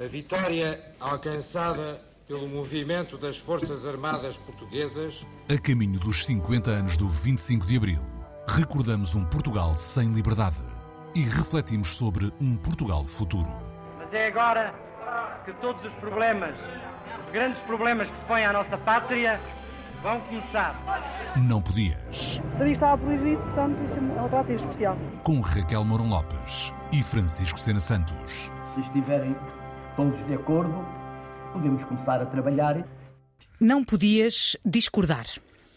A vitória alcançada pelo movimento das Forças Armadas Portuguesas. A caminho dos 50 anos do 25 de Abril, recordamos um Portugal sem liberdade e refletimos sobre um Portugal futuro. Mas é agora que todos os problemas, os grandes problemas que se põem à nossa pátria, vão começar. Não podias. Sabia estava proibido, portanto, isso é um tratativo especial. Com Raquel Mourão Lopes e Francisco Sena Santos. Se estiverem todos de acordo, podemos começar a trabalhar. Não podias discordar.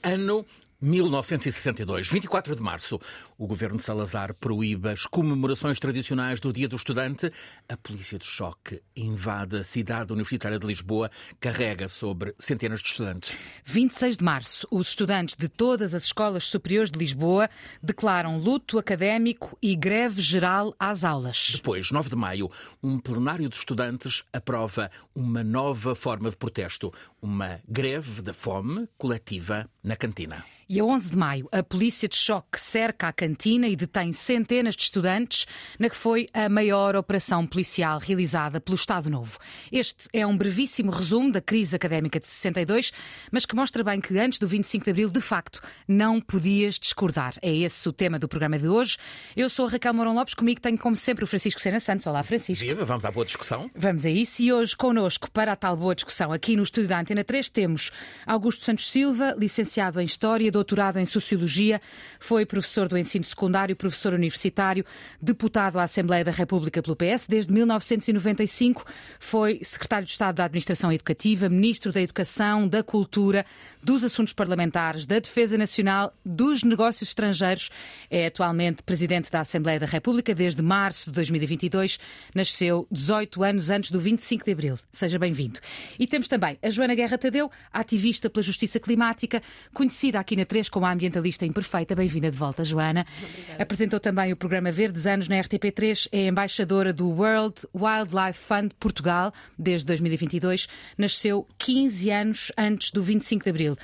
Ano 1962, 24 de março, o governo de Salazar proíbe as comemorações tradicionais do Dia do Estudante. A polícia de choque invade a cidade universitária de Lisboa, carrega sobre centenas de estudantes. 26 de março, os estudantes de todas as escolas superiores de Lisboa declaram luto académico e greve geral às aulas. Depois, 9 de maio, um plenário de estudantes aprova uma nova forma de protesto, uma greve da fome coletiva na cantina. E a 11 de maio, a polícia de choque cerca a cantina e detém centenas de estudantes na que foi a maior operação policial realizada pelo Estado Novo. Este é um brevíssimo resumo da crise académica de 62, mas que mostra bem que antes do 25 de abril, de facto, não podias discordar. É esse o tema do programa de hoje. Eu sou a Raquel Mourão Lopes, comigo tenho, como sempre, o Francisco Sena Santos. Olá, Francisco. Viva, vamos à boa discussão. Vamos a isso. E hoje, connosco, para a tal boa discussão, aqui no estúdio da Antena 3, temos Augusto Santos Silva, licenciado em História, doutorado em Sociologia, foi professor do ensino secundário, professor universitário, deputado à Assembleia da República pelo PS. Desde 1995 foi secretário de Estado da Administração Educativa, ministro da Educação, da Cultura, dos Assuntos Parlamentares, da Defesa Nacional, dos Negócios Estrangeiros. É atualmente presidente da Assembleia da República desde março de 2022. Nasceu 18 anos antes do 25 de abril. Seja bem-vindo. E temos também a Joana Guerra Tadeu, ativista pela justiça climática, conhecida aqui na 3 como a ambientalista imperfeita. Bem-vinda de volta, Joana. Obrigada. Apresentou também o programa Verdes Anos na RTP3, é embaixadora do World Wildlife Fund Portugal desde 2022. Nasceu 15 anos antes do 25 de abril.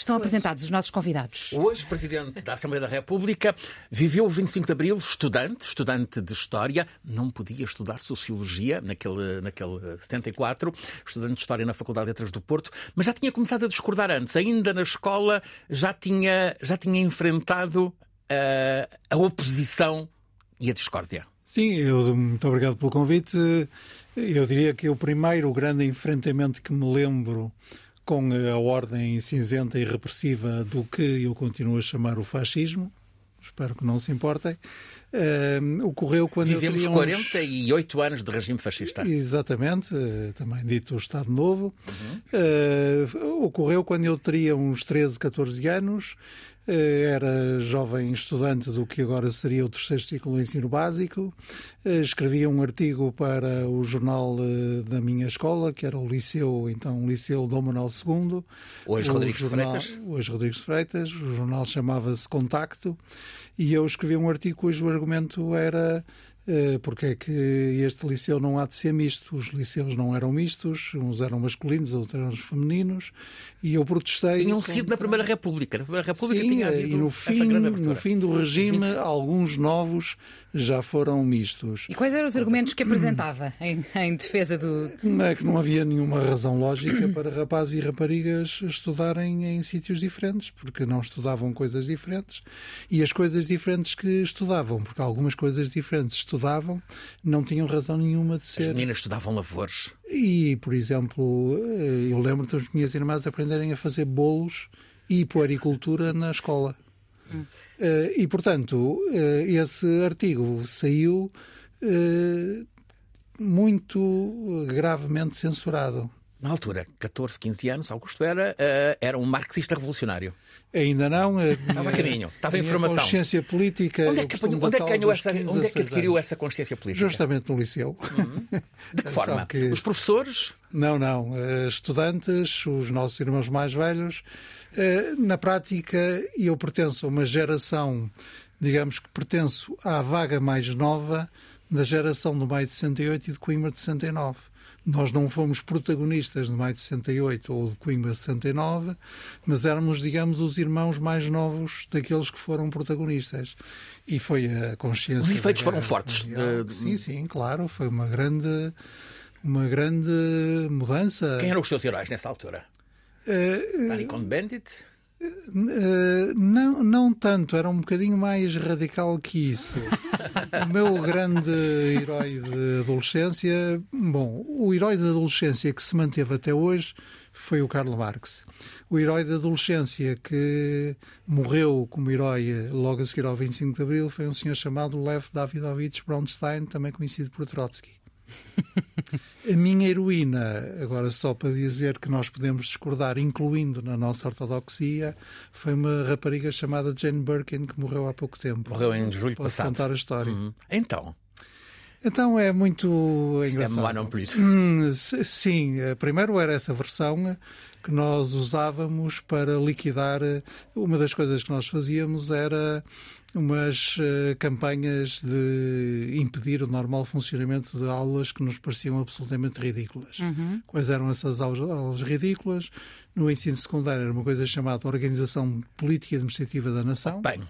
Estão pois. apresentados os nossos convidados. Hoje, Presidente da Assembleia da República, viveu o 25 de Abril, estudante, estudante de História, não podia estudar Sociologia naquele, naquele 74, estudante de História na Faculdade de Letras do Porto, mas já tinha começado a discordar antes, ainda na escola já tinha, já tinha enfrentado uh, a oposição e a discórdia. Sim, eu, muito obrigado pelo convite. Eu diria que o primeiro grande enfrentamento que me lembro com a ordem cinzenta e repressiva do que eu continuo a chamar o fascismo, espero que não se importem, uh, ocorreu quando Vivemos eu teria uns... 48 anos de regime fascista. Exatamente, uh, também dito o Estado Novo. Uhum. Uh, ocorreu quando eu teria uns 13, 14 anos eh, era jovem estudante do que agora seria o terceiro ciclo do ensino básico. Eh, escrevia um artigo para o jornal eh, da minha escola, que era o Liceu, então Liceu Dom Manuel II. Hoje Rodrigues jornal, Freitas. Hoje Rodrigues Freitas. O jornal chamava-se Contacto. E eu escrevi um artigo cujo argumento era eh, porque é que este liceu não há de ser misto. Os liceus não eram mistos, uns eram masculinos, outros eram femininos, e eu protestei. Tinham sido na Primeira República. Na Primeira República Sim, tinha havido e no fim, no fim do regime, 20... alguns novos já foram mistos. E quais eram os argumentos que apresentava em, em defesa do. Não é que não havia nenhuma razão lógica para rapazes e raparigas estudarem em sítios diferentes, porque não estudavam coisas diferentes. E as coisas diferentes que estudavam, porque algumas coisas diferentes estudavam, não tinham razão nenhuma de ser. As meninas estudavam lavores. E, por exemplo, eu lembro das minhas irmãs aprenderem a fazer bolos e puericultura na escola. Uh, e, portanto, uh, esse artigo saiu uh, muito gravemente censurado. Na altura, 14, 15 anos, Augusto era, era um marxista revolucionário. Ainda não. A estava a caminho, estava em formação. consciência política. Onde é que, onde é que, ganhou essa, onde é que adquiriu essa consciência política? Justamente no liceu. Uhum. De que forma? Que... Os professores? Não, não. Estudantes, os nossos irmãos mais velhos. Na prática, eu pertenço a uma geração, digamos que pertenço à vaga mais nova da geração do Maio de 68 e de Coimbra de 69. Nós não fomos protagonistas de Maio de 68 ou de Coimbra de 69, mas éramos, digamos, os irmãos mais novos daqueles que foram protagonistas. E foi a consciência. Os efeitos foram fortes. De... Sim, sim, claro. Foi uma grande uma grande mudança. Quem eram os seus heróis nessa altura? Uh, Danny Cohn-Bendit? Uh, não, não tanto, era um bocadinho mais radical que isso. o meu grande herói de adolescência, bom, o herói de adolescência que se manteve até hoje foi o Karl Marx. O herói da adolescência que morreu como herói logo a seguir ao 25 de Abril foi um senhor chamado Lev Davidovich Bronstein, também conhecido por Trotsky. A minha heroína, agora só para dizer que nós podemos discordar, incluindo na nossa ortodoxia, foi uma rapariga chamada Jane Birkin que morreu há pouco tempo. Morreu em julho Posso passado. contar a história. Uhum. Então. Então é muito engraçado. É plus. Hum, sim, eh, primeiro era essa versão que nós usávamos para liquidar. Eh, uma das coisas que nós fazíamos era umas uh, campanhas de impedir o normal funcionamento de aulas que nos pareciam absolutamente ridículas. Uhum. Quais eram essas aulas, aulas, ridículas? No ensino secundário era uma coisa chamada Organização Política e Administrativa da Nação. Bem,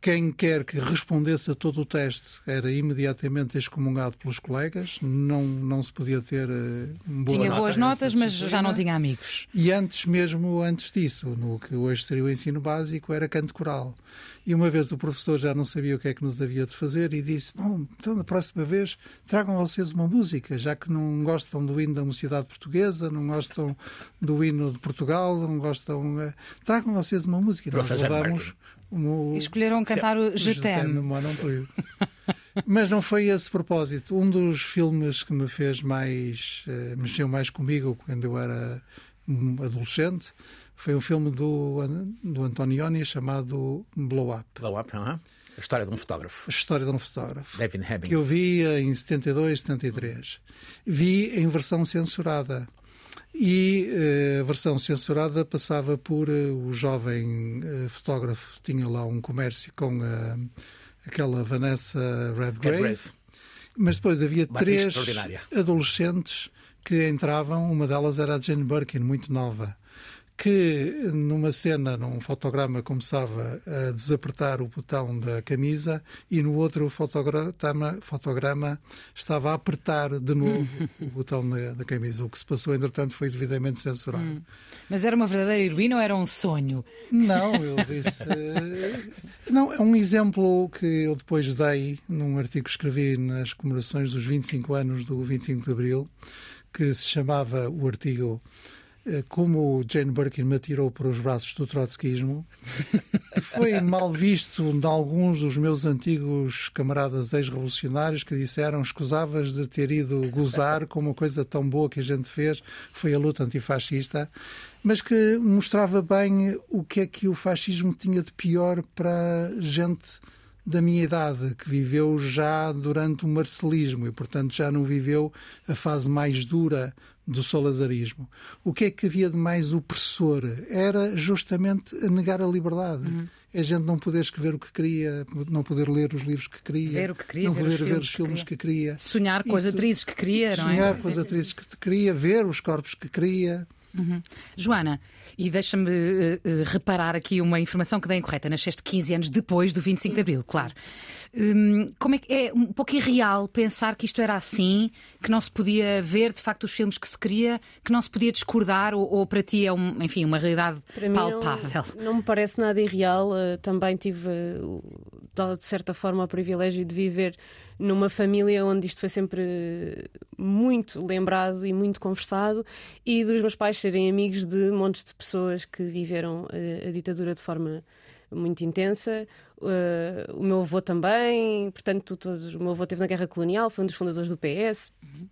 quem quer que respondesse a todo o teste era imediatamente excomungado pelos colegas, não, não se podia ter uh, boa Tinha nota boas notas, mas já não tinha amigos. E antes mesmo, antes disso, no que hoje seria o ensino básico, era canto coral. E uma vez o professor já não sabia o que é que nos havia de fazer e disse: Bom, então da próxima vez tragam vocês uma música, já que não gostam do hino da mocidade portuguesa, não gostam do hino de Portugal, não gostam. Uh, tragam vocês uma música. E nós levamos. Um, Escolheram cantar o Jetem. Mas não foi esse propósito. Um dos filmes que me fez mais. Uh, mexeu mais comigo quando eu era adolescente foi um filme do, do Antonioni chamado Blow Up. Blow Up, uh -huh. A história de um fotógrafo. A história de um fotógrafo. David Hemmings. Que eu vi em 72, 73. Vi em versão censurada. E uh, a versão censurada passava por uh, o jovem uh, fotógrafo. Tinha lá um comércio com aquela Vanessa Redgrave, mas depois havia Uma três adolescentes que entravam, uma delas era a Jane Birkin, muito nova que numa cena, num fotograma, começava a desapertar o botão da camisa e no outro fotograma, fotograma estava a apertar de novo o botão da, da, camisa. O que se passou, entretanto, foi devidamente censurado. Hum. Mas era uma verdadeira heroína ou era um sonho? Não, eu disse. uh, não, é um exemplo que eu depois dei num artigo que escrevi nas comemorações dos 25 anos do 25 de Abril, que se chamava o artigo como Jane Birkin me atirou para os braços do trotskismo, foi mal visto de alguns dos meus antigos camaradas ex-revolucionários que disseram escusavas de ter ido gozar com uma coisa tão boa que a gente fez, que foi a luta antifascista, mas que mostrava bem o que é que o fascismo tinha de pior para gente da minha idade, que viveu já durante o marcelismo e, portanto, já não viveu a fase mais dura do solazarismo. O que é que havia de mais opressor? Era justamente negar a liberdade. Uhum. É a gente não poder escrever o que queria, não poder ler os livros que queria, ver que queria não ver poder os ver os filmes que queria. Sonhar com Isso, as atrizes que queria, não é? Sonhar com as atrizes que queria, ver os corpos que queria. Uhum. Joana, e deixa-me uh, uh, reparar aqui uma informação que dei incorreta. Nasceste 15 anos depois do 25 de Abril, claro. Um, como é que é um pouco irreal pensar que isto era assim, que não se podia ver de facto os filmes que se queria, que não se podia discordar, ou, ou para ti é um, enfim, uma realidade para palpável? Não, não, me parece nada irreal. Uh, também tive, de certa forma, o privilégio de viver numa família onde isto foi sempre muito lembrado e muito conversado, e dos meus pais serem amigos de montes de pessoas que viveram a, a ditadura de forma muito intensa. Uh, o meu avô também, portanto, todos, o meu avô esteve na guerra colonial, foi um dos fundadores do PS. Uhum.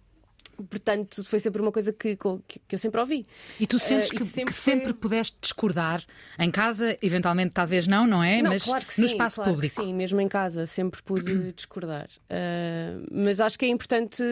Portanto, foi sempre uma coisa que, que, que eu sempre ouvi. E tu sentes uh, que, sempre, que sempre foi... pudeste discordar em casa, eventualmente talvez não, não é? Não, mas claro no sim, espaço claro público. sim, mesmo em casa sempre pude discordar. Uh, mas acho que é importante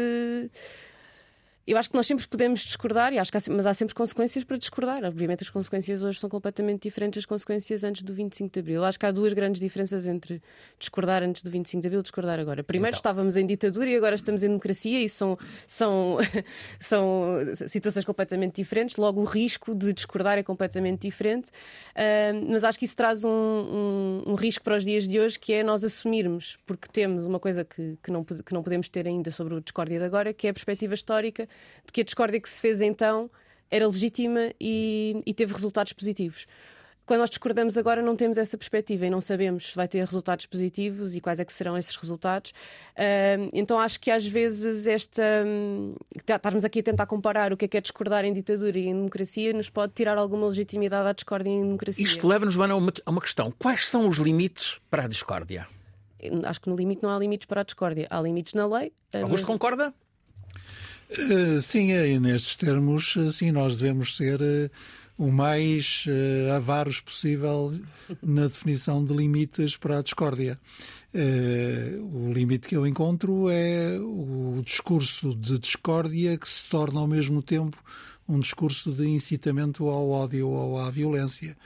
eu acho que nós sempre podemos discordar, e acho que há, mas há sempre consequências para discordar. Obviamente, as consequências hoje são completamente diferentes das consequências antes do 25 de Abril. Acho que há duas grandes diferenças entre discordar antes do 25 de Abril e discordar agora. Primeiro, então. estávamos em ditadura e agora estamos em democracia, e são, são, são situações completamente diferentes. Logo, o risco de discordar é completamente diferente. Uh, mas acho que isso traz um, um, um, risco para os dias de hoje, que é nós assumirmos, porque temos uma coisa que, que, não, que não podemos ter ainda sobre o discórdia de agora, que é a perspectiva histórica de que a discórdia que se fez então era legítima e, e teve resultados positivos. Quando nós discordamos agora, não temos essa perspectiva e não sabemos se vai ter resultados positivos e quais é que serão esses resultados. Uh, então acho que às vezes esta um, estarmos aqui a tentar comparar o que é que é discordar em ditadura e em democracia nos pode tirar alguma legitimidade à discórdia em democracia. Isto leva-nos, a uma, a uma questão. Quais são os limites para a discórdia? Acho que no limite não há limites para a discórdia. Há limites na lei. Augusto mas... concorda? Eh, sim, e nestes termos, eh, sim, nós devemos ser eh, o mais avaros possível na definição de limites para a discórdia. O limite que eu encontro é o discurso de discórdia que se torna ao mesmo tempo um discurso de incitamento ao ódio ou à violência.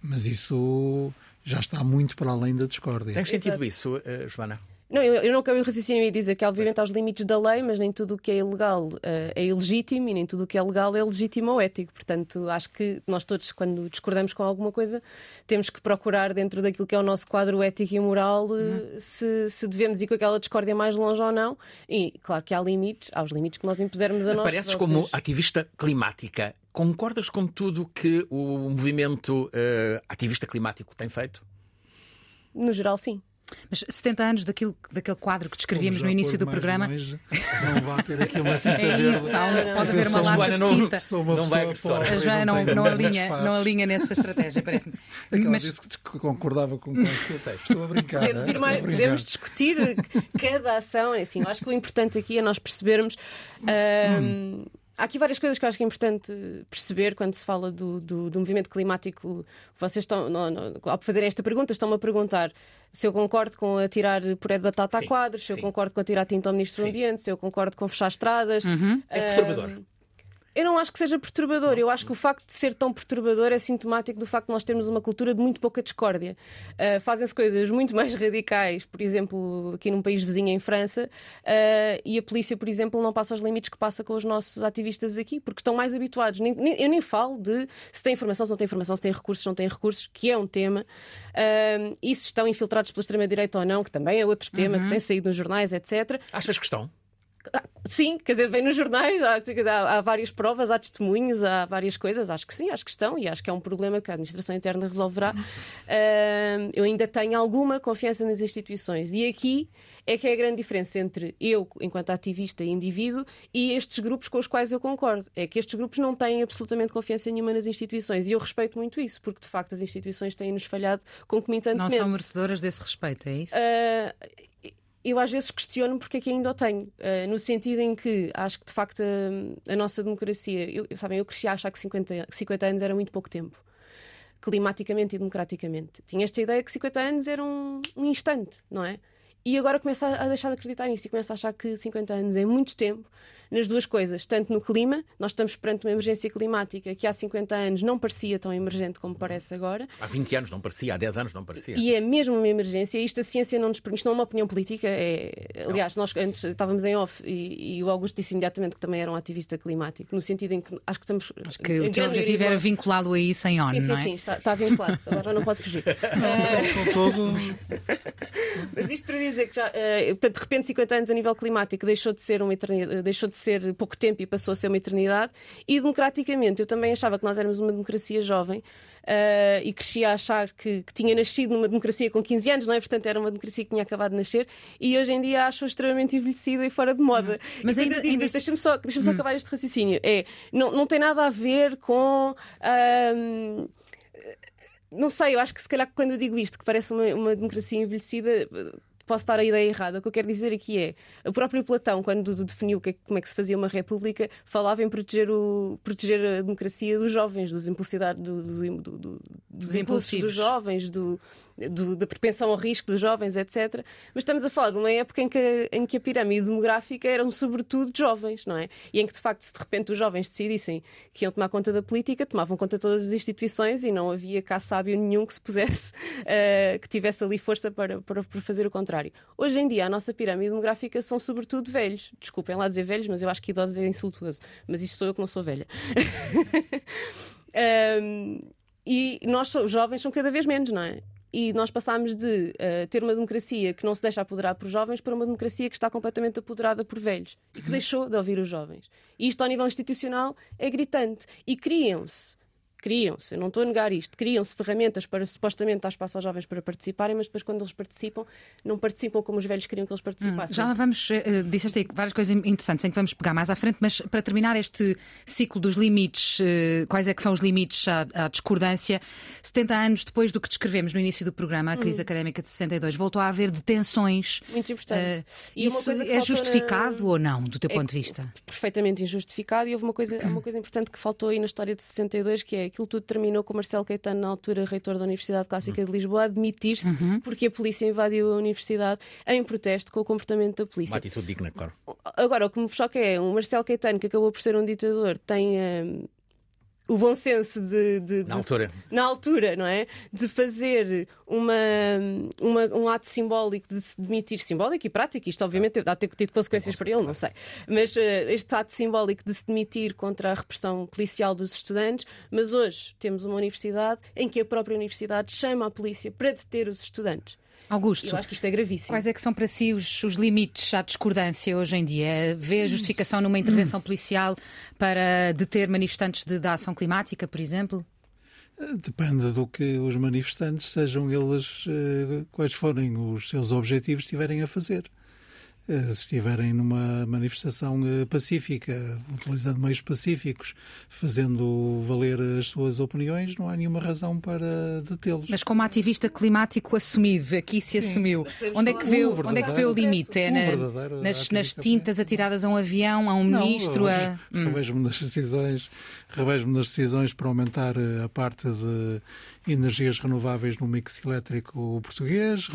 Mas isso já está muito para além da discórdia. Tem sentido isso, Joana? Não, eu, eu não acabei o raciocínio e dizer que, obviamente, há os limites da lei, mas nem tudo o que é ilegal uh, é ilegítimo e nem tudo o que é legal é legítimo ou ético. Portanto, acho que nós todos, quando discordamos com alguma coisa, temos que procurar, dentro daquilo que é o nosso quadro ético e moral, uh, se, se, devemos ir com aquela discórdia mais longe ou não. E, claro, que há limites, há os limites que nós impusermos a nós. Apareces como ativista climática. Concordas com tudo que o movimento uh, ativista climático tem feito? No geral, sim. Mas 70 anos daquilo, daquele quadro que descrevíamos no início do programa. Longe, não vai ter aqui uma tinta é isso, verde. pode haver uma lata de tinta. Sou uma não vai a Joana não, não, alinha, não alinha nessa estratégia, parece-me. Aquela Mas... disse que concordava com o Estou a brincar. Podemos, é? mais, podemos discutir cada ação. É assim, eu acho que o importante aqui é nós percebermos. Hum, Há aqui várias coisas que eu acho que é importante perceber quando se fala do, do, do movimento climático. Vocês estão, não, não, ao fazerem esta pergunta, estão-me a perguntar se eu concordo com atirar puré de batata sim, a quadros, se sim. eu concordo com atirar tinta ao Ministro sim. do Ambiente, se eu concordo com fechar estradas. Uhum. É perturbador. Eu não acho que seja perturbador. Eu acho que o facto de ser tão perturbador é sintomático do facto de nós termos uma cultura de muito pouca discórdia. Uh, Fazem-se coisas muito mais radicais, por exemplo, aqui num país vizinho, em França, uh, e a polícia, por exemplo, não passa os limites que passa com os nossos ativistas aqui, porque estão mais habituados. Nem, nem, eu nem falo de se tem informação, se não tem informação, se tem recursos, se não tem recursos, que é um tema, uh, e se estão infiltrados pela extrema-direita ou não, que também é outro tema, uhum. que tem saído nos jornais, etc. Achas que estão? Sim, quer dizer, vem nos jornais, há, há, várias provas, há testemunhos, há várias coisas. Acho que sim, acho que estão e acho que é um problema que a administração interna resolverá. Uh, eu ainda tenho alguma confiança nas instituições e aqui é que é a grande diferença entre eu, enquanto ativista e indivíduo, e estes grupos com os quais eu concordo. É que estes grupos não têm absolutamente confiança nenhuma nas instituições e eu respeito muito isso, porque de facto as instituições têm-nos falhado concomitantemente. Não são merecedoras desse respeito, é isso? Uh, eu às vezes questiono porque é que ainda o tenho, uh, no sentido em que acho que de facto a, a nossa democracia, eu, sabem, eu cresci a achar que 50, 50 anos era muito pouco tempo, climaticamente e democraticamente. Tinha esta ideia que 50 anos era um, um instante, não é? E agora começo a, a deixar de acreditar nisso e começo a achar que 50 anos é muito tempo nas duas coisas, tanto no clima, nós estamos perante uma emergência climática que há 50 anos não parecia tão emergente como parece agora. Há 20 anos não parecia, há 10 anos não parecia. E é mesmo uma emergência, isto a ciência não nos permite, não é uma opinião política, é... aliás, nós antes estávamos em off e, e, o Augusto disse imediatamente que também era um ativista climático, no sentido em que acho que estamos. Acho que o teu objetivo era vinculá-lo a isso em ONU, sim, sim, não é? Sim, está, está vinculado, agora não pode fugir. Mas isto para dizer que já, uh, portanto, de repente 50 anos a nível climático deixou de ser uma eternidade, deixou de ser pouco tempo e passou a ser uma eternidade. E democraticamente, eu também achava que nós éramos uma democracia jovem. Uh, e cresci a achar que, que, tinha nascido numa democracia com 15 anos, não é? Portanto, era uma democracia que tinha acabado de nascer e hoje em dia acho extremamente envelhecida e fora de moda. Hum. Mas ainda, ainda... deixa-me só, deixa só hum. acabar este raciocínio. É, não, não tem nada a ver com. não sei, eu acho que se calhar quando eu digo isto, que parece uma, uma democracia envelhecida, posso estar a ideia errada. O que eu quero dizer aqui é o próprio Platão, quando definiu que, como é que se fazia uma república, falava em proteger, o, proteger a democracia dos jovens, dos impulsidade, do, do, do, dos impulsos dos jovens, do, do, da propensão ao risco dos jovens, etc. Mas estamos a falar de uma época em que, em que a pirâmide demográfica eram sobretudo jovens, não é? E em que de facto, se de repente os jovens decidissem que iam tomar conta da política, tomavam conta de todas as instituições e não havia cá sábio nenhum que se pusesse, uh, que tivesse ali força para, para, para fazer o contrário. Hoje em dia, a nossa pirâmide demográfica são sobretudo velhos. Desculpem lá dizer velhos, mas eu acho que idosos é insultuoso. Mas isto sou eu que não sou velha. um, e nós, os jovens, são cada vez menos, não é? E nós passámos de uh, ter uma democracia que não se deixa apoderar por jovens para uma democracia que está completamente apoderada por velhos e que deixou de ouvir os jovens. E isto, ao nível institucional, é gritante. E criam-se criam-se, eu não estou a negar isto, criam-se ferramentas para supostamente dar espaço aos jovens para participarem, mas depois quando eles participam, não participam como os velhos queriam que eles participassem. Hum, já vamos, uh, disseste aí várias coisas interessantes em que vamos pegar mais à frente, mas para terminar este ciclo dos limites, uh, quais é que são os limites à, à, discordância? 70 anos depois do que descrevemos no início do programa, a crise hum. académica de 62, voltou a haver detenções. Muito importante. Uh, isso é justificado na... ou não, do teu é ponto de vista? Perfeitamente injustificado e houve uma coisa, uma coisa importante que faltou aí na história de 62, que é aquilo tudo terminou com Marcelo Caetano, na altura reitor da Universidade Clássica de Lisboa, a admitir-se uhum. porque a polícia invadiu a universidade em protesto com o comportamento da polícia. Uma atitude digna, claro. Agora, o que me choca é um Marcelo Caetano, que acabou por ser um ditador, tem. Um, o bom senso de, de, na altura. na altura não é? De fazer uma, uma, um ato simbólico de se demitir simbólico e prático. Isto obviamente dá ter tido consequências para ele não sei. Mas uh, este ato simbólico de se demitir contra a repressão policial dos estudantes. Mas hoje temos uma universidade em que a própria universidade chama a polícia para deter os estudantes Augusto, eu acho que isto é gravíssimo. Quais é que são para si os, os limites à discordância hoje em dia? Vê a justificação numa intervenção policial para deter manifestantes de, da ação climática, por exemplo? Depende do que os manifestantes, sejam eles eh, quais forem os seus objetivos, estiverem a fazer. Eh, se estiverem numa manifestação eh, pacífica, utilizando meios pacíficos, fazendo valer as suas opiniões, não há nenhuma razão para detê-los. Mas como ativista climático assumido, aqui se Sim. assumiu, onde é, que vê, onde é que vê o limite? É na, nas, nas, tintas atiradas a um avião, a um ministro? A... Hum. Revejo-me nas decisões, revejo-me nas decisões para aumentar eh, a parte de energias renováveis no mix elétrico português,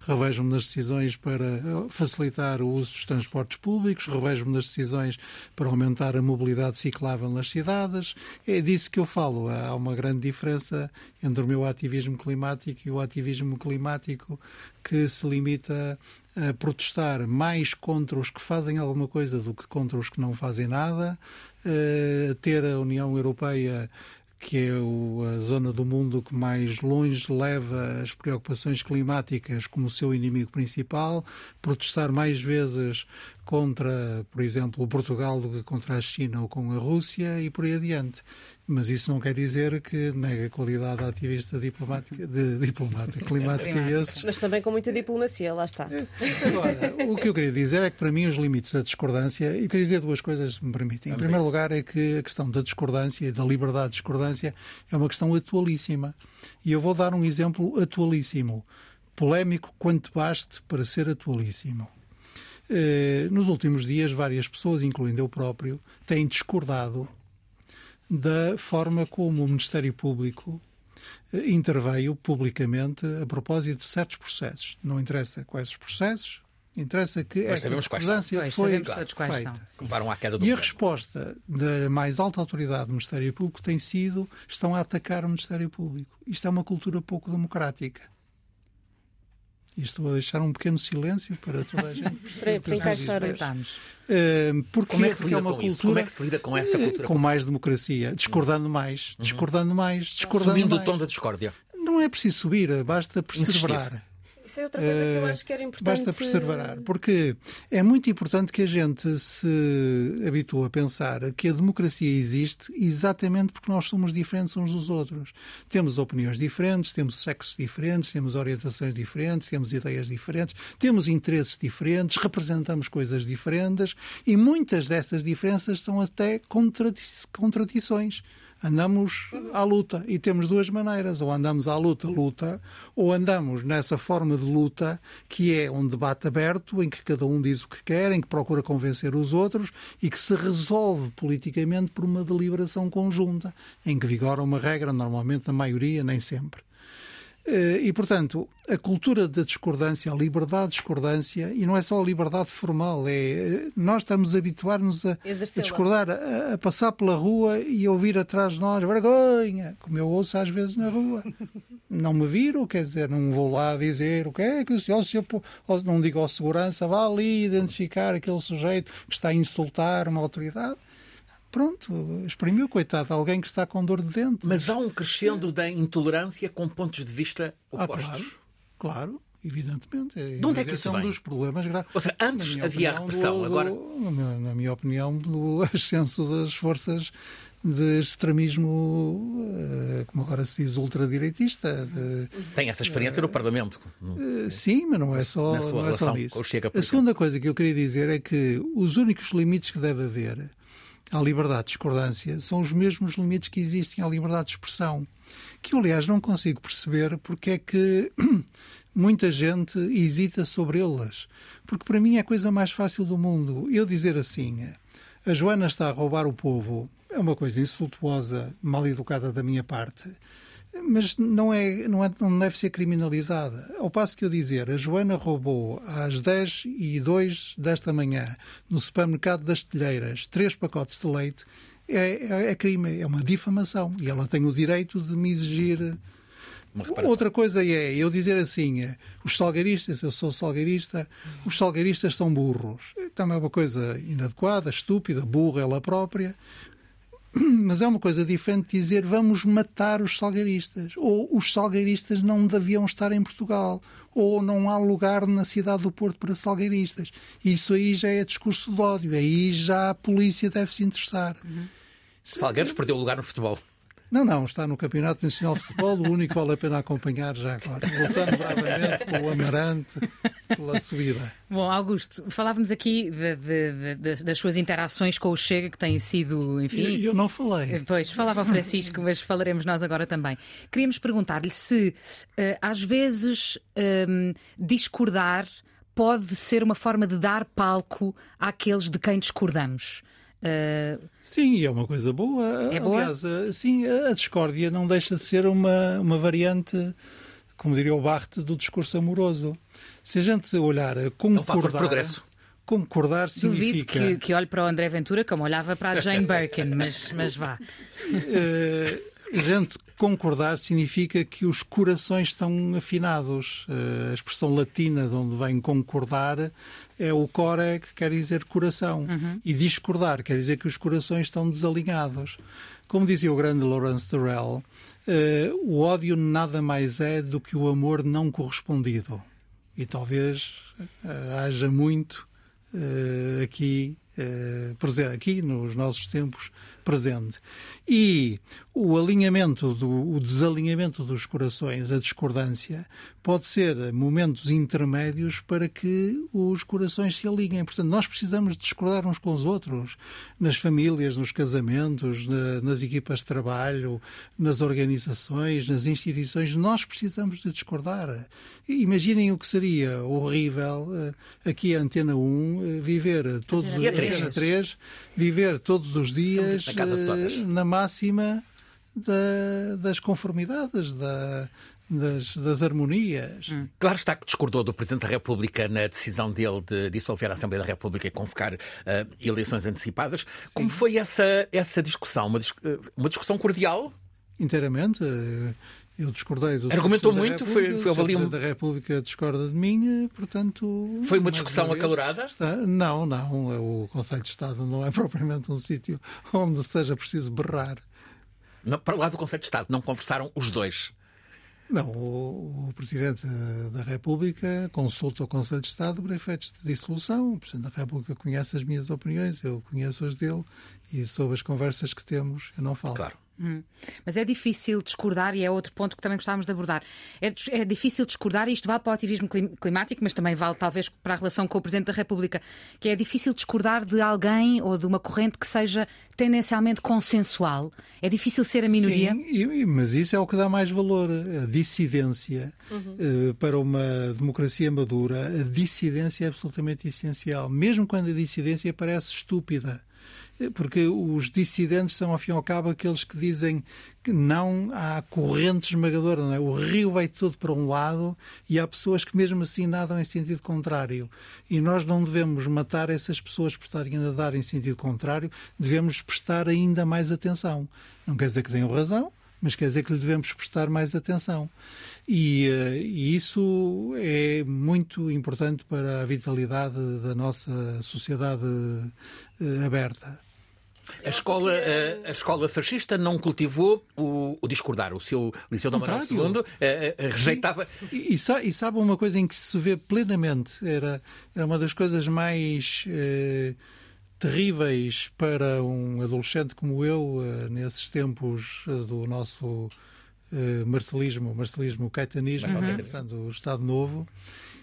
revejo-me nas decisões para facilitar o uso dos transportes públicos, revejo-me nas decisões para aumentar a mobilidade ciclável nas cidades. É disso que eu falo. Há uma grande diferença entre o meu ativismo climático e o ativismo climático que se limita a protestar mais contra os que fazem alguma coisa do que contra os que não fazem nada, a ter a União Europeia que é a zona do mundo que mais longe leva as preocupações climáticas como seu inimigo principal, protestar mais vezes contra, por exemplo, Portugal do que contra a China ou com a Rússia e por aí adiante. Mas isso não quer dizer que nega a qualidade ativista diplomática, de, diplomática climática é esse. Mas também com muita diplomacia, lá está. É, agora, o que eu queria dizer é que para mim os limites da discordância, e queria dizer duas coisas se me permitem. Em primeiro lugar é que a questão da discordância e da liberdade de discordância é uma questão atualíssima. E eu vou dar um exemplo atualíssimo, polémico quanto baste para ser atualíssimo. Eh, nos últimos dias, várias pessoas, incluindo eu próprio, têm discordado da forma como o Ministério Público eh, interveio publicamente a propósito de certos processos. Não interessa quais os processos, interessa que Mas esta discordância foi feita. À queda do e a resposta da mais alta autoridade do Ministério Público tem sido estão a atacar o Ministério Público. Isto é uma cultura pouco democrática. E estou a deixar um pequeno silêncio para toda a gente perceber. para encaixar uh, porque como é que se lida é uma com cultura, Como é que se lida com essa cultura? Com mais democracia, discordando mais, uhum. discordando mais, discordando Subindo mais. o tom da discórdia. Não é preciso subir, basta perseverar. Insistir. Isso é outra coisa que eu acho que era eh, importante. Basta perseverar, porque é muito importante que a gente se habitue a pensar que a democracia existe exatamente porque nós somos diferentes uns dos outros. Temos opiniões diferentes, temos sexos diferentes, temos orientações diferentes, temos ideias diferentes, temos interesses diferentes, representamos coisas diferentes e muitas dessas diferenças são até contradições andamos à luta e temos duas maneiras, ou andamos à luta, luta, ou andamos nessa forma de luta que é um debate aberto em que cada um diz o que quer, em que procura convencer os outros e que se resolve politicamente por uma deliberação conjunta, em que vigora uma regra, normalmente na maioria, nem sempre. Eh, e, portanto, a cultura da discordância, a liberdade de discordância, e não é só a liberdade formal, é nós estamos a habituar-nos a, a discordar, a, a, passar pela rua e ouvir atrás de nós vergonha, como eu ouço às vezes na rua. Não me viro, quer dizer, não vou lá dizer o que é que o senhor, o senhor não digo ao segurança, vá ali identificar aquele sujeito que está a insultar uma autoridade pronto, exprimiu, coitado, alguém que está com dor de dente. Mas há um crescendo da intolerância com pontos de vista opostos. Ah, claro, claro. Evidentemente. De onde é que isso é um vem? dos problemas graves. Ou seja, antes havia opinião, a repressão, do, agora... Do, na minha opinião, do ascenso das forças de extremismo, eh, como agora se diz, ultradireitista. De, Tem essa experiência no Parlamento. Uh, sim, mas não é só, não é só isso. a segunda coisa que eu queria dizer é que os únicos limites que deve haver à liberdade de discordância são os mesmos limites que existem à liberdade de expressão, que eu, aliás, não consigo perceber porque é que muita gente hesita sobre elas. Porque para mim é a coisa mais fácil do mundo. Eu dizer assim, a Joana está a roubar o povo, é uma coisa insultuosa, mal educada da minha parte mas não, é, não, é, não deve ser criminalizada. Ao passo que eu dizer, a Joana roubou às 10 e 2 desta manhã, no supermercado das telheiras, três pacotes de leite, é, é, é crime, é uma difamação. E ela tem o direito de me exigir. Outra coisa é eu dizer assim: os salgaristas, eu sou salgarista, os salgaristas são burros. Também é uma coisa inadequada, estúpida, burra ela própria. Mas é uma coisa diferente dizer vamos matar os salgaristas, ou os salgaristas não deviam estar em Portugal, ou não há lugar na cidade do Porto para salgaristas. Isso aí já é discurso de ódio, aí já a polícia deve se interessar. Uhum. Salgueiros perdeu lugar no futebol. Não, não, está no Campeonato Nacional de Futebol, o único que vale a pena acompanhar já agora. Voltando bravamente com o Amarante pela subida. Bom, Augusto, falávamos aqui de, de, de, das suas interações com o Chega, que têm sido, enfim. Eu, eu não falei. Pois, falava o Francisco, mas falaremos nós agora também. Queríamos perguntar-lhe se, uh, às vezes, um, discordar pode ser uma forma de dar palco àqueles de quem discordamos. Uh... Sim, é uma coisa boa. É boa? Aliás, sim, a discórdia não deixa de ser uma, uma variante, como diria o Barthes, do discurso amoroso. Se a gente olhar a concordar... É um progresso. Concordar significa... Duvido que, que olhe para o André Ventura como olhava para a Jane Birkin, mas, mas vá. Uh, a gente concordar significa que os corações estão afinados. Uh, a expressão latina de onde vem concordar é o core que quer dizer coração. Uhum. E discordar quer dizer que os corações estão desalinhados. Como dizia o grande Lawrence Terrell, uh, o ódio nada mais é do que o amor não correspondido. E talvez uh, haja muito aqui, aqui nos nossos tempos presente. E o alinhamento, do, o desalinhamento dos corações, a discordância, pode ser momentos intermédios para que os corações se alinhem. Portanto, nós precisamos discordar uns com os outros, nas famílias, nos casamentos, na, nas equipas de trabalho, nas organizações, nas instituições. Nós precisamos de discordar. Imaginem o que seria horrível eh, aqui a Antena 1 eh, viver todos os dias, 3, viver todos os dias eh, na máxima da, das conformidades, da, das, das, harmonias. Hum. Claro está que discordou do Presidente da República na decisão dele de dissolver a Assembleia da República e convocar uh, eleições antecipadas. Sim. Como foi essa, essa discussão? Uma, eh, uma discussão cordial? Inteiramente. Eu discordei do Argumentou muito, foi, foi avaliado. O da República discorda de mim, portanto. Foi uma discussão acalorada? Está... Não, não. O Conselho de Estado não é propriamente um sítio onde seja preciso berrar. Não, para lá do Conselho de Estado, não conversaram os dois? Não, o, o, Presidente da República consulta o Conselho de Estado para efeitos de dissolução. O Presidente da República conhece as minhas opiniões, eu conheço as dele e sobre as conversas que temos eu não falo. Claro. Hum. Mas é difícil discordar, e é outro ponto que também gostávamos de abordar. É, é, difícil discordar, e isto vale para o ativismo climático, mas também vale talvez para a relação com o Presidente da República, que é difícil discordar de alguém ou de uma corrente que seja tendencialmente consensual. É difícil ser a minoria. Sim, mas isso é o que dá mais valor. A dissidência uhum. uh, para uma democracia madura, a dissidência é absolutamente essencial, mesmo quando a dissidência parece estúpida porque os dissidentes são, ao fim e ao cabo, aqueles que dizem que não há corrente esmagadora, não é? o rio vai todo para um lado e há pessoas que mesmo assim nadam em sentido contrário. E nós não devemos matar essas pessoas por estarem a nadar em sentido contrário, devemos prestar ainda mais atenção. Não quer dizer que tenham razão, mas quer dizer que lhe devemos prestar mais atenção. E, uh, e, isso é muito importante para a vitalidade da nossa sociedade uh, aberta. A escola, a, a, escola fascista não cultivou o, o discordar. O seu Liceu Dom Manuel II a, rejeitava. E, e, e, sabe uma coisa em que se vê plenamente? Era, era uma das coisas mais. Eh, terríveis para um adolescente como eu, uh, nesses tempos uh, do nosso uh, marcelismo, marcelismo caetanismo, uhum. portanto, o Estado Novo,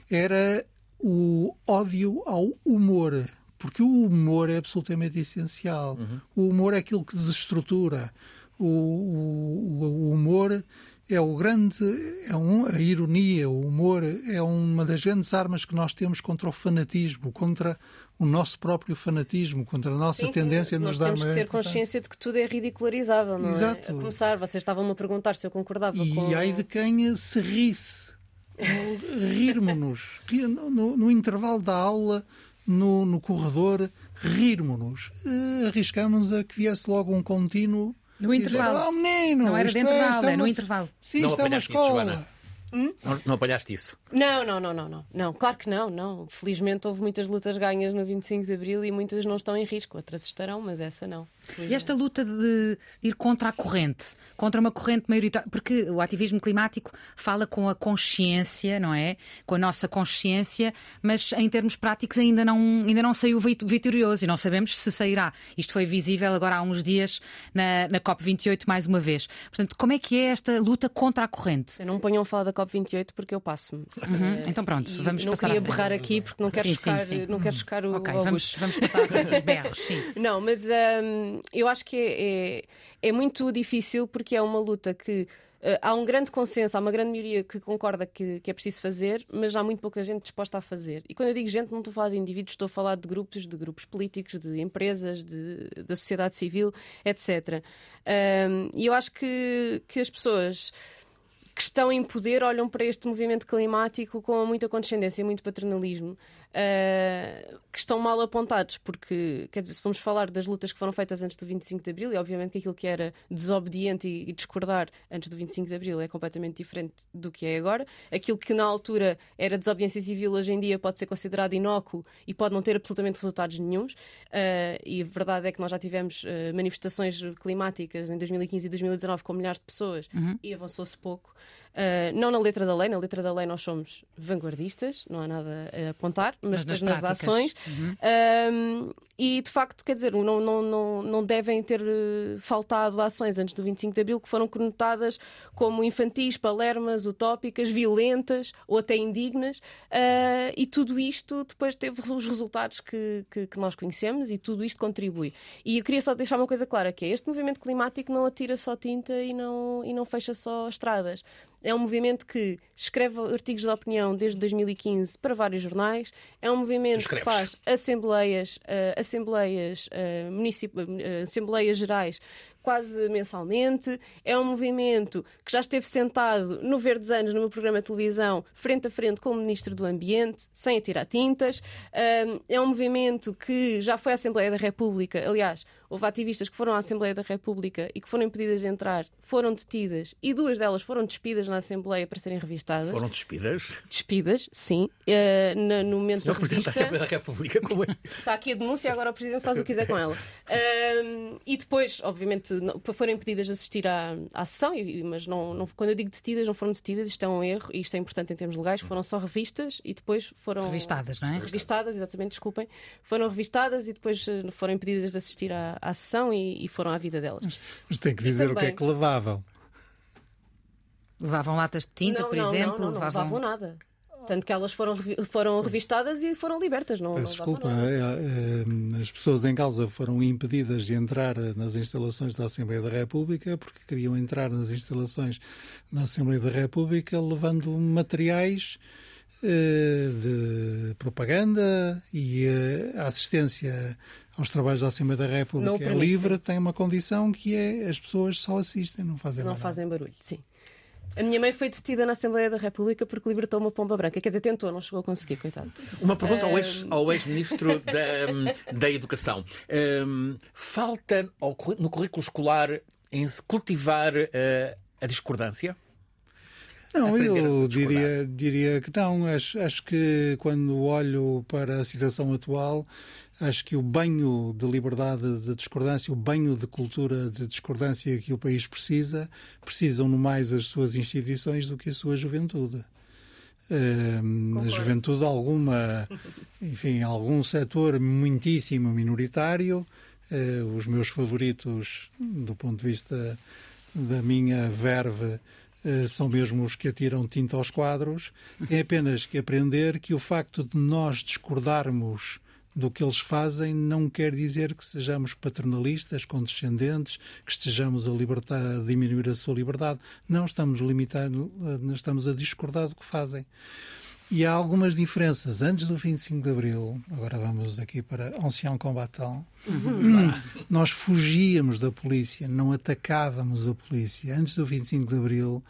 era o ódio ao humor. Porque o humor é absolutamente essencial. Uhum. O humor é aquilo que desestrutura. O, o, o humor é o grande, é um, a ironia, o humor é uma das grandes armas que nós temos contra o fanatismo, contra o nosso próprio fanatismo, contra a nossa sim, tendência sim. a nos dar Nós temos que ter consciência de que tudo é ridicularizável, não Exato. é? A começar, vocês estavam-me a perguntar se eu concordava e com... E aí de quem se risse. Rirmos-nos. No, no, intervalo da aula, no, no corredor, rirmos-nos. Uh, Arriscámos a que viesse logo um contínuo no intervalo. Dizer, oh, menino, não era dentro é, da aula, é no uma... intervalo. Sim, não está uma escola. Isso, Hum? Não, não apanhaste isso? Não, não, não, não, não, não. Claro que não, não. Felizmente houve muitas lutas ganhas no 25 de Abril e muitas não estão em risco. Outras estarão, mas essa não. E esta luta de ir contra a corrente, contra uma corrente maioritária, porque o ativismo climático fala com a consciência, não é? Com a nossa consciência, mas em termos práticos ainda não, ainda não saiu vitorioso e não sabemos se sairá. Isto foi visível agora há uns dias na, na COP28 mais uma vez. Portanto, como é que é esta luta contra a corrente? Eu não ponham falar da COP28 porque eu passo-me. Uhum. Então pronto, vamos não passar queria berrar aqui porque não quero sim, chocar, sim, sim. Não quero chocar o Ok, vamos, vamos passar a dos berros, sim. Não, mas hum, eu acho que é, é, é muito difícil porque é uma luta que Uh, há um grande consenso, há uma grande maioria que concorda que, que, é preciso fazer, mas há muito pouca gente disposta a fazer. E quando eu digo gente, não estou a falar de indivíduos, estou a falar de grupos, de grupos políticos, de empresas, de, da sociedade civil, etc. E eu acho que, que as pessoas que estão em poder olham para este movimento climático com muita condescendência muito paternalismo uh, que estão mal apontados, porque, quer dizer, se formos falar das lutas que foram feitas antes do 25 de Abril, e obviamente que aquilo que era desobediente e, e discordar antes do 25 de Abril é completamente diferente do que é agora, aquilo que na altura era desobediência civil hoje em dia pode ser considerado inócuo e pode não ter absolutamente resultados nenhums, uh, e a verdade é que nós já tivemos uh, manifestações climáticas em 2015 e 2019 com milhares de pessoas uhum. e avançou-se pouco. Uh, não na letra da lei, na letra da lei nós somos vanguardistas, não há nada a apontar, mas, mas nas, nas ações. Uhum. Uh, e de facto, quer dizer, não, não, não, não devem ter eh, faltado ações antes do 25 de Abril que foram conotadas como infantis, palermas, utópicas, violentas ou até indignas, uh, e tudo isto depois teve os resultados que, que, que, nós conhecemos e tudo isto contribui. E eu queria só deixar uma coisa clara, que é este movimento climático não atira só tinta e não, e não fecha só estradas. É um movimento que escreve artigos de opinião desde 2015 para vários jornais. É um movimento que faz assembleias, uh, assembleias, uh, municip... uh, assembleias gerais quase mensalmente. É um movimento que já esteve sentado no Verdes Anos, no meu programa de televisão, frente a frente com o Ministro do Ambiente, sem atirar tintas. É um movimento que já foi à Assembleia da República. Aliás, houve ativistas que foram à Assembleia da República e que foram impedidas de entrar, foram detidas e duas delas foram despidas na Assembleia para serem revistadas. Foram despidas? Despidas, sim. Uh, no, no momento Senhor da Presidente revista. da Assembleia da República, como é? Está aqui a denúncia, agora o Presidente faz o que quiser com ela. Uh, e depois, obviamente, não, foram impedidas de assistir à, à sessão, mas não, não, quando eu digo detidas, não foram detidas, isto é um erro e isto é importante em termos legais, foram só revistas e depois foram. Revistadas, não é? Revistadas, exatamente, desculpem. Foram revistadas e depois eh, foram impedidas de assistir à, à sessão e, e, foram à vida delas. Mas, mas tem que dizer o que é que levavam. Levavam latas de tinta, não, por não, exemplo? Não, não, levavam... não levavam nada. Tanto que elas foram, foram revistadas e foram libertas. Não, Peço desculpa, é, é, as pessoas em causa foram impedidas de entrar nas instalações da Assembleia da República porque queriam entrar nas instalações da Assembleia da República levando materiais eh, de propaganda e eh, a assistência aos trabalhos da Assembleia da República é livre, sim. tem uma condição que é as pessoas só assistem, não fazem Não mais fazem barulho, sim. A minha mãe foi detida na Assembleia da República porque libertou uma pomba branca. Quer dizer, tentou, não chegou a conseguir, coitado. Uma pergunta ao ex- ao ex-ministro da, da Educação. Hum, falta no currículo escolar em cultivar eh, a discordância? Não, eu diria, diria que não. Acho, acho que quando olho para a situação atual, acho que o banho de liberdade de discordância, o banho de cultura de discordância que o país precisa, precisam no mais as suas instituições do que a sua juventude. Hum, a juventude alguma, enfim, algum setor muitíssimo minoritário, eh, os meus favoritos do ponto de vista da minha verve são mesmo os que atiram tinta aos quadros. Tem apenas que aprender que o facto de nós discordarmos do que eles fazem não quer dizer que sejamos paternalistas, condescendentes, que estejamos a, libertar, a diminuir a sua liberdade. Não estamos limitando, eh, estamos a discordar do que fazem. E há algumas diferenças. Antes do 25 de Abril, agora vamos aqui para Ancien Combattant, nós fugíamos da polícia, não atacávamos a polícia. Antes do 25 de Abril,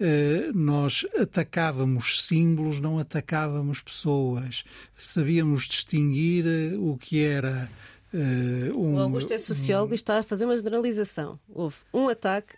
eh, nós atacávamos símbolos, não atacávamos pessoas. Sabíamos distinguir eh, o que era. eh, um, O Augusto é sociólogo e está a fazer uma generalização. Houve um ataque,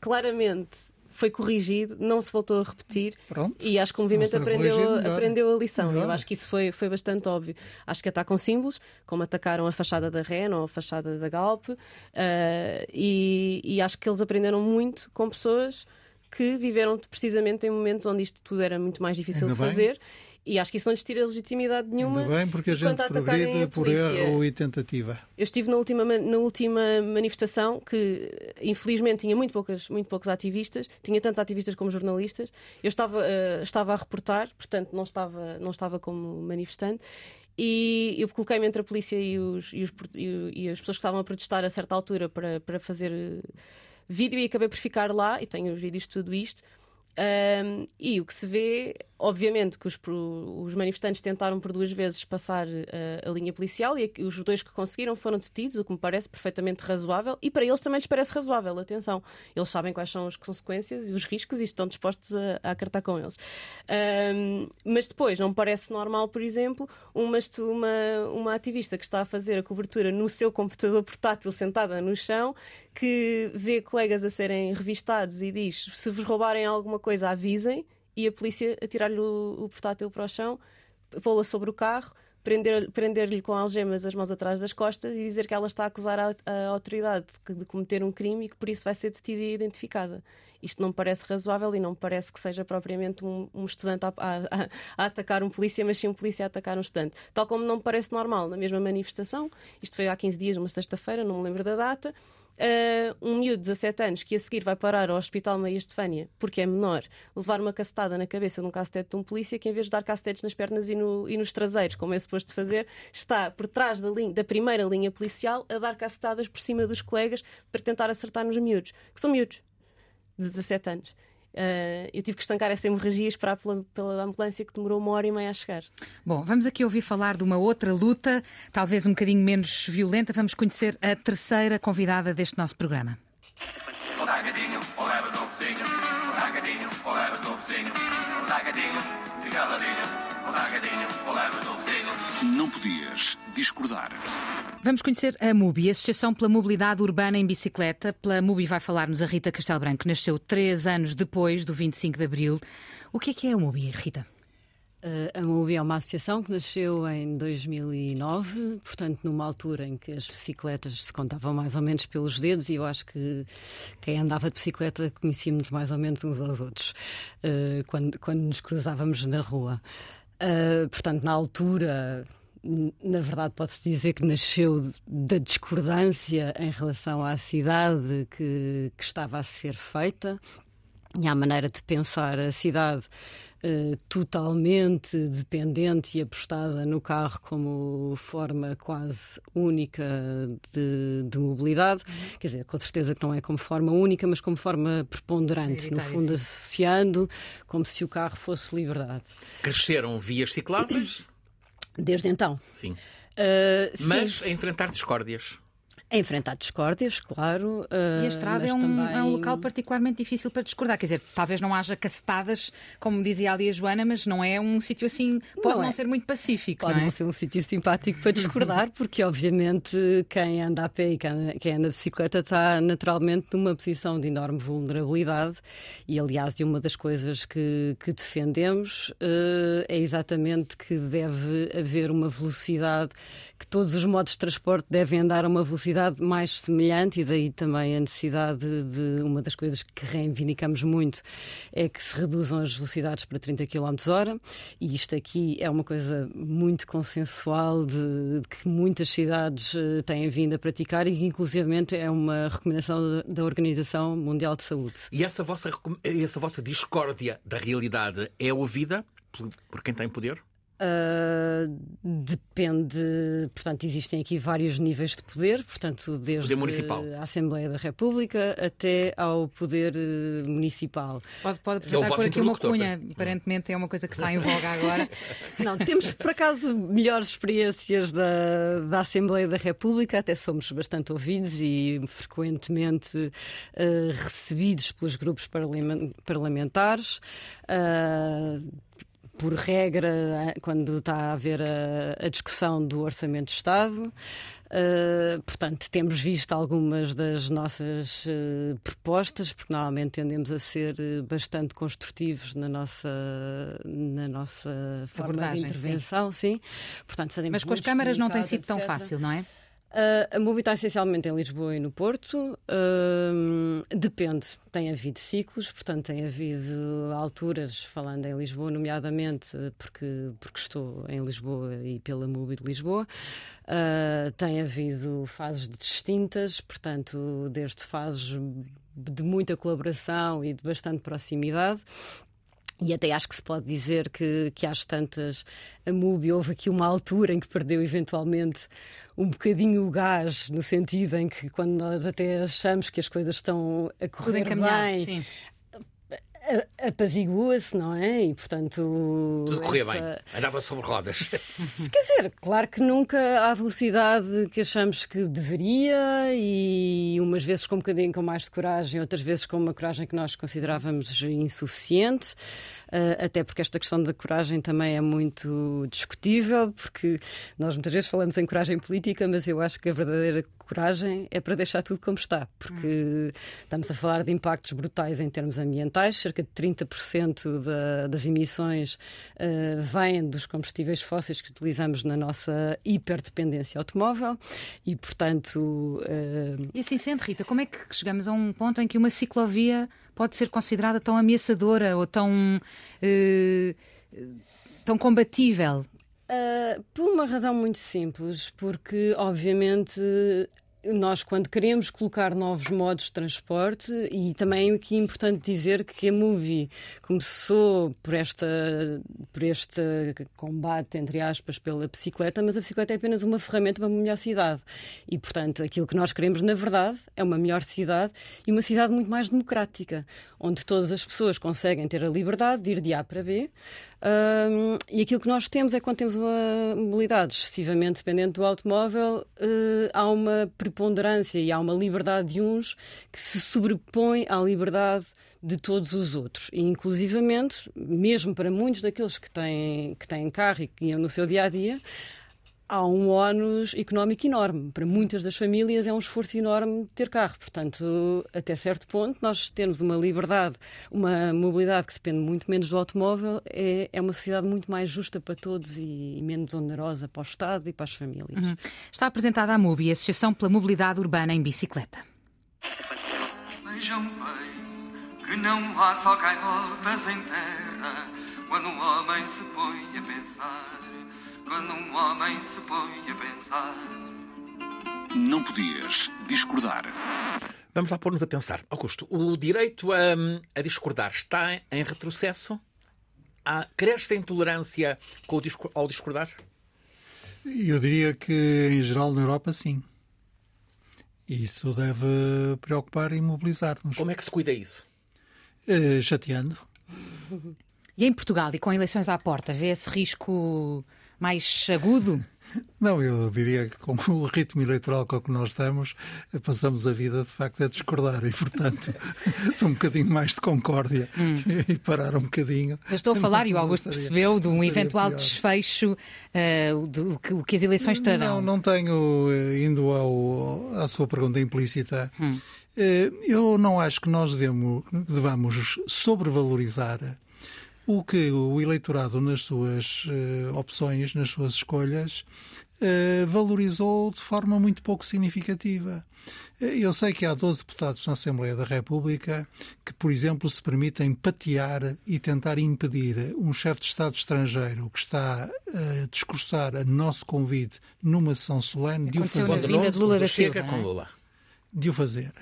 claramente foi corrigido, não se voltou a repetir Pronto. e acho que o movimento aprendeu, corrigido, aprendeu a lição. Melhor. Eu acho que isso foi, foi bastante óbvio. Acho que atacam símbolos, como atacaram a fachada da REN ou a fachada da Galp, eh, e, e acho que eles aprenderam muito com pessoas que viveram precisamente em momentos onde isto tudo era muito mais difícil Ainda de bem. E acho que isso não lhes tira legitimidade nenhuma. Ainda bem, porque a gente progride a por erro e tentativa. eu estive na última, ma- na última manifestação que, infelizmente, tinha muito, poucas, muito poucos ativistas, tinha tantos ativistas como jornalistas. Eu estava, eh, estava a reportar, portanto, não estava, não estava como manifestante. E eu coloquei-me entre a polícia e, os, e, os e e as pessoas que estavam a protestar a certa altura para, para fazer eh, vídeo e acabei por ficar lá. E tenho os vídeos de tudo isto. Um, e o que se vê, obviamente, que os, os manifestantes tentaram por duas vezes passar uh, a linha policial e os dois que conseguiram foram detidos, o que me parece perfeitamente razoável e para eles também lhes parece razoável. Atenção, eles sabem quais são as consequências e os riscos e estão dispostos a, a acartar com eles. Um, mas depois, não me parece normal, por exemplo, uma, uma, uma ativista que está a fazer a cobertura no seu computador portátil sentada no chão que vê colegas a serem revistados e diz: se vos roubarem alguma coisa, avisem, e a polícia atirar-lhe o, o portátil para o chão, pô-la sobre o carro, prender- prender-lhe com algemas as mãos atrás das costas e dizer que ela está a acusar a, a autoridade de, de cometer um crime e que por isso vai ser detida e identificada. Isto não parece razoável e não parece que seja propriamente um, um estudante a, a- a- a atacar um polícia, mas sim um polícia a atacar um estudante. Tal como não parece normal na mesma manifestação, isto foi há 15 dias, uma sexta-feira, não me lembro da data, Uh, um miúdo de 17 anos que a seguir vai parar ao Hospital Maria Estefânia porque é menor, levar uma cacetada na cabeça de um cacetete de um polícia que, em vez de dar cacetetes nas pernas e, no- e nos traseiros, como é suposto fazer, está por trás da, linha- da primeira linha policial a dar cacetadas por cima dos colegas para tentar acertar nos miúdos, que são miúdos de 17 anos. Uh, eu tive que estancar essa hemorragia e esperar pela, pela ambulância que demorou uma hora e meia a chegar. Bom, vamos aqui ouvir falar de uma outra luta, talvez um bocadinho menos violenta. Vamos conhecer a terceira convidada deste nosso programa. Não podias discordar. Vamos conhecer a MUBI, a Associação pela Mobilidade Urbana em Bicicleta. Pela MUBI vai falar-nos a Rita Castelo Branco, que nasceu três anos depois do 25 de Abril. O que é que é a MUBI, Rita? Uh, a MUBI é uma associação que nasceu em 2009, portanto, numa altura em que as bicicletas se contavam mais ou menos pelos dedos, e eu acho que quem andava de bicicleta conhecíamos mais ou menos uns aos outros uh, quando, quando nos cruzávamos na rua. Uh, portanto, na altura, na verdade, pode-se dizer que nasceu da discordância em relação à cidade que, que estava a ser feita e à maneira de pensar a cidade eh, totalmente dependente e apostada no carro como forma quase única de, de mobilidade. Quer dizer, com certeza que não é como forma única, mas como forma preponderante, no fundo, sim. associando como se o carro fosse liberdade. Cresceram vias cicláveis? Desde então. Sim. Uh, Mas a enfrentar discórdias. A enfrentar discórdias, claro. E a estrada é um, também... é um, local particularmente difícil para discordar. Quer dizer, talvez não haja cacetadas, como dizia ali a Joana, mas não é um sítio assim. Pode não, não é. ser muito pacífico. Pode não, é? ser um sítio simpático para discordar, porque obviamente quem anda a pé e quem anda de bicicleta está naturalmente numa posição de enorme vulnerabilidade. E aliás, de uma das coisas que, que defendemos uh, é exatamente que deve haver uma velocidade, que todos os modos de transporte devem andar a uma velocidade velocidade mais semelhante, e daí também a necessidade de, uma das coisas que reivindicamos muito é que se reduzam as velocidades para 30 km hora, e isto aqui é uma coisa muito consensual de, de que muitas cidades uh, têm vindo a praticar e que inclusivamente é uma recomendação da Organização Mundial de Saúde. E essa vossa, essa vossa discórdia da realidade é ouvida por, por quem tem poder? Uh, depende, portanto, existem aqui vários níveis de poder, portanto, desde a Assembleia da República até ao poder uh, municipal. Pode, pode apresentar por aqui uma cunha, aparentemente é uma coisa que está em voga agora. Não, temos por acaso melhores experiências da, da Assembleia da República, até somos bastante ouvidos e frequentemente uh, recebidos pelos grupos parlamentares por regra, quando está a haver a, a discussão do Orçamento de Estado. Uh, portanto, temos visto algumas das nossas uh, propostas, porque normalmente tendemos a ser uh, bastante construtivos na nossa, na nossa forma Abordagem, de intervenção, sim. sim. Portanto, Mas com as câmaras não tem sido tão fácil, não é? Uh, a MUBI está essencialmente em Lisboa e no Porto. Uh, depende, tem havido ciclos, portanto, tem havido alturas, falando em Lisboa, nomeadamente porque, porque estou em Lisboa e pela MUBI de Lisboa. Uh, tem havido fases distintas, portanto, desde fases de muita colaboração e de bastante proximidade e até acho que se pode dizer que, que às tantas a MUBI houve aqui uma altura em que perdeu eventualmente um bocadinho o gás, no sentido em que quando nós até achamos que as coisas estão a correr bem, sim apazigua-se, não é? E portanto. Tudo corria essa... bem, andava sobre rodas. Quer dizer, claro que nunca à velocidade que achamos que deveria, e umas vezes com um bocadinho com mais de coragem, outras vezes com uma coragem que nós considerávamos insuficiente, uh, até porque esta questão da coragem também é muito discutível, porque nós muitas vezes falamos em coragem política, mas eu acho que a verdadeira coragem é para deixar tudo como está, porque hum. estamos a falar de impactos brutais em termos ambientais, cerca de 30% da, das emissões uh, vêm dos combustíveis fósseis que utilizamos na nossa hiperdependência automóvel e, portanto. Uh... E assim sendo, Rita, como é que chegamos a um ponto em que uma ciclovia pode ser considerada tão ameaçadora ou tão. Uh, tão combatível? Uh, por uma razão muito simples, porque obviamente nós, quando queremos colocar novos modos de transporte, e também aqui é importante dizer que a Movie começou por, esta, por este combate, entre aspas, pela bicicleta, mas a bicicleta é apenas uma ferramenta para uma melhor cidade. E, portanto, aquilo que nós queremos, na verdade, é uma melhor cidade e uma cidade muito mais democrática, onde todas as pessoas conseguem ter a liberdade de ir de A para B. Um, e aquilo que nós temos é quando temos uma mobilidade excessivamente dependente do automóvel, uh, há uma preponderância e há uma liberdade de uns que se sobrepõe à liberdade de todos os outros. E, inclusivamente, mesmo para muitos daqueles que têm, que têm carro e que iam no seu dia a dia, há um ónus económico enorme. Para muitas das famílias é um esforço enorme ter carro. Portanto, até certo ponto, nós temos uma liberdade, uma mobilidade que depende muito menos do automóvel, é, é uma sociedade muito mais justa para todos e menos onerosa para o Estado e para as famílias. Uhum. Está apresentada a MUBI, Associação pela Mobilidade Urbana em Bicicleta. Vejam bem que não há só gaivotas em terra quando um homem se põe a pensar quando um homem se põe a pensar. Não podias discordar. Vamos lá pôr-nos a pensar. Augusto, o direito a, a discordar está em retrocesso? Há, cresce a intolerância ao discordar? Eu diria que, em geral, na Europa, sim. Isso deve preocupar e mobilizar-nos. Como é que se cuida isso? Uh, chateando. E em Portugal, e com eleições à porta, vê esse risco mais agudo? Não, eu diria que com o ritmo eleitoral com que nós estamos, passamos a vida de facto a discordar e, portanto, sou um bocadinho mais de concórdia hum. e parar um bocadinho. Eu estou a falar, e o Augusto percebeu, de um eventual pior. desfecho uh, do que, que, as eleições trarão. Não, não tenho, eh, indo ao, à sua pergunta implícita, hum. uh, eu não acho que nós devemos, devamos sobrevalorizar o que o eleitorado, nas suas uh, opções, nas suas escolhas, uh, valorizou de forma muito pouco significativa. Eh, eu sei que há 12 deputados na Assembleia da República que, por exemplo, se permitem patear e tentar impedir um chefe de Estado estrangeiro que está a discursar a nosso convite numa sessão solene de o fazer. vinda de Lula da Silva, com Lula. De o fazer.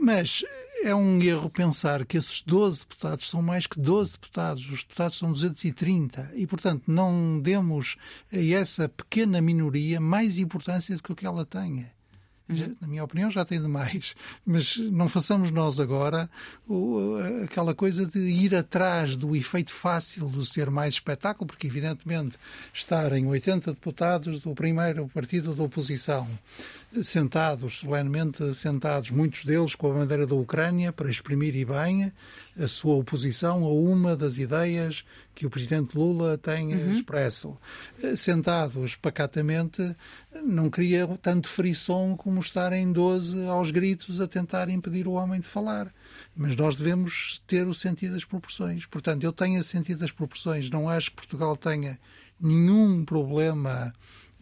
Mas é um erro pensar que esses 12 deputados são mais que 12 deputados. Os deputados são 230. E, portanto, não demos a essa pequena minoria mais importância do que o que ela tenha. Uhum. Na minha opinião, já tem demais. Mas não façamos nós agora aquela coisa de ir atrás do efeito fácil do ser mais espetáculo, porque, evidentemente, estarem 80 deputados do primeiro partido da oposição sentados, solenemente sentados, muitos deles com a bandeira da Ucrânia, para exprimir e bem a sua oposição a uma das ideias que o presidente Lula tem uhum. expresso. Sentados pacatamente, não cria tanto frisson como estar em 12 aos gritos a tentar impedir o homem de falar. Mas nós devemos ter o sentido das proporções. Portanto, eu tenho o sentido das proporções. Não acho que Portugal tenha nenhum problema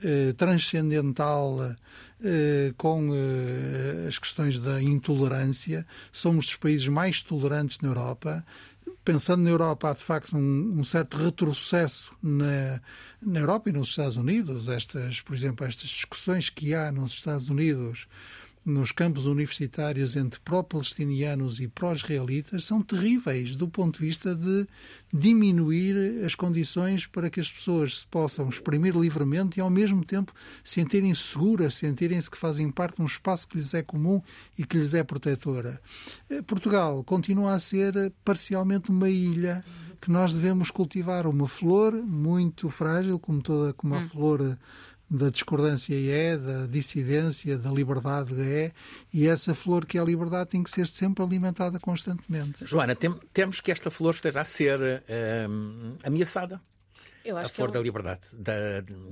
eh, transcendental eh, com eh, as questões da intolerância. Somos dos países mais tolerantes na Europa. Pensando na Europa, há de facto um, um certo retrocesso na, na Europa e nos Estados Unidos. Estas, por exemplo, estas discussões que há nos Estados Unidos nos campos universitários entre pró-palestinianos e pró-israelitas são terríveis do ponto de vista de diminuir as condições para que as pessoas se possam exprimir livremente e, ao mesmo tempo, sentirem seguras, sentirem-se que fazem parte de um espaço que lhes é comum e que lhes é protetora. Eh, Portugal continua a ser parcialmente uma ilha que nós devemos cultivar uma flor muito frágil, como toda como a hum. flor da discordância é, da dissidência, da liberdade é, e essa flor que é a liberdade tem que ser sempre alimentada constantemente. Joana, tem, temos que esta flor esteja a ser um, ameaçada. Eu acho a flor que é um... da liberdade, da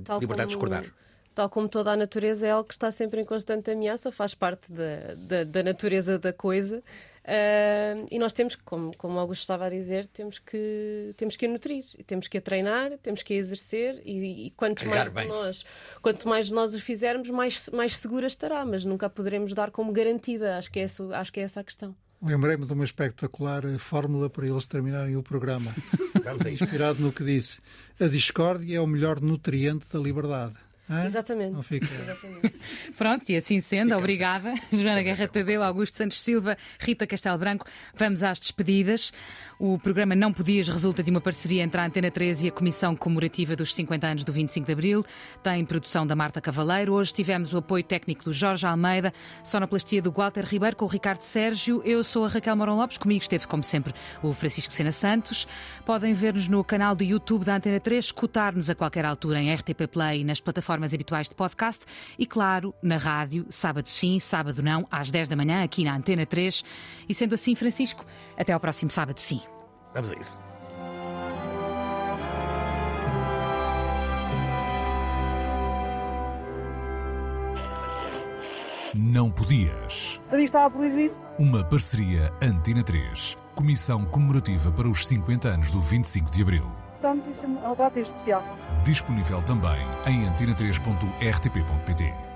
Tal liberdade como... de discordar tal como toda a natureza, é algo que está sempre em constante ameaça, faz parte da, da, da natureza da coisa. Uh, e nós temos, como, como o Augusto estava a dizer, temos que, temos que a nutrir, temos que a treinar, temos que a exercer e, e quanto, mais nós, quanto mais nós o fizermos, mais, mais segura estará, mas nunca a poderemos dar como garantida. Acho que é, essa, acho que é essa a questão. Lembrei-me de uma espetacular fórmula para eles terminarem o programa. Inspirado no que disse: a discórdia é o melhor nutriente da liberdade. Exatamente. Não fica. Exatamente. Pronto, e assim sendo, fica. obrigada. Joana Guerra Tadeu, Augusto Santos Silva, Rita Castelo Branco. Vamos às despedidas. O programa Não Podias resulta de uma parceria entre a Antena 13 e a Comissão Comemorativa dos 50 anos do 25 de Abril. Tem produção da Marta Cavaleiro. Hoje tivemos o apoio técnico do Jorge Almeida, sonoplastia do Walter Ribeiro com o Ricardo Sérgio. Eu sou a Raquel Morão Lopes. Comigo esteve, como sempre, o Francisco Sena Santos. Podem ver-nos no canal do YouTube da Antena 3, escutar-nos a qualquer altura em RTP Play e nas plataformas plataformas habituais de podcast e, claro, na rádio, sábado sim, sábado não, às 10 da manhã, aqui na Antena 3. E sendo assim, Francisco, até ao próximo sábado sim. Vamos a isso. Não podias. Sabia estava proibido. Uma parceria Antena 3. Comissão comemorativa para os 50 anos do 25 de Abril. Portanto, isso é um data especial. Disponível também em antena3.rtp.pt.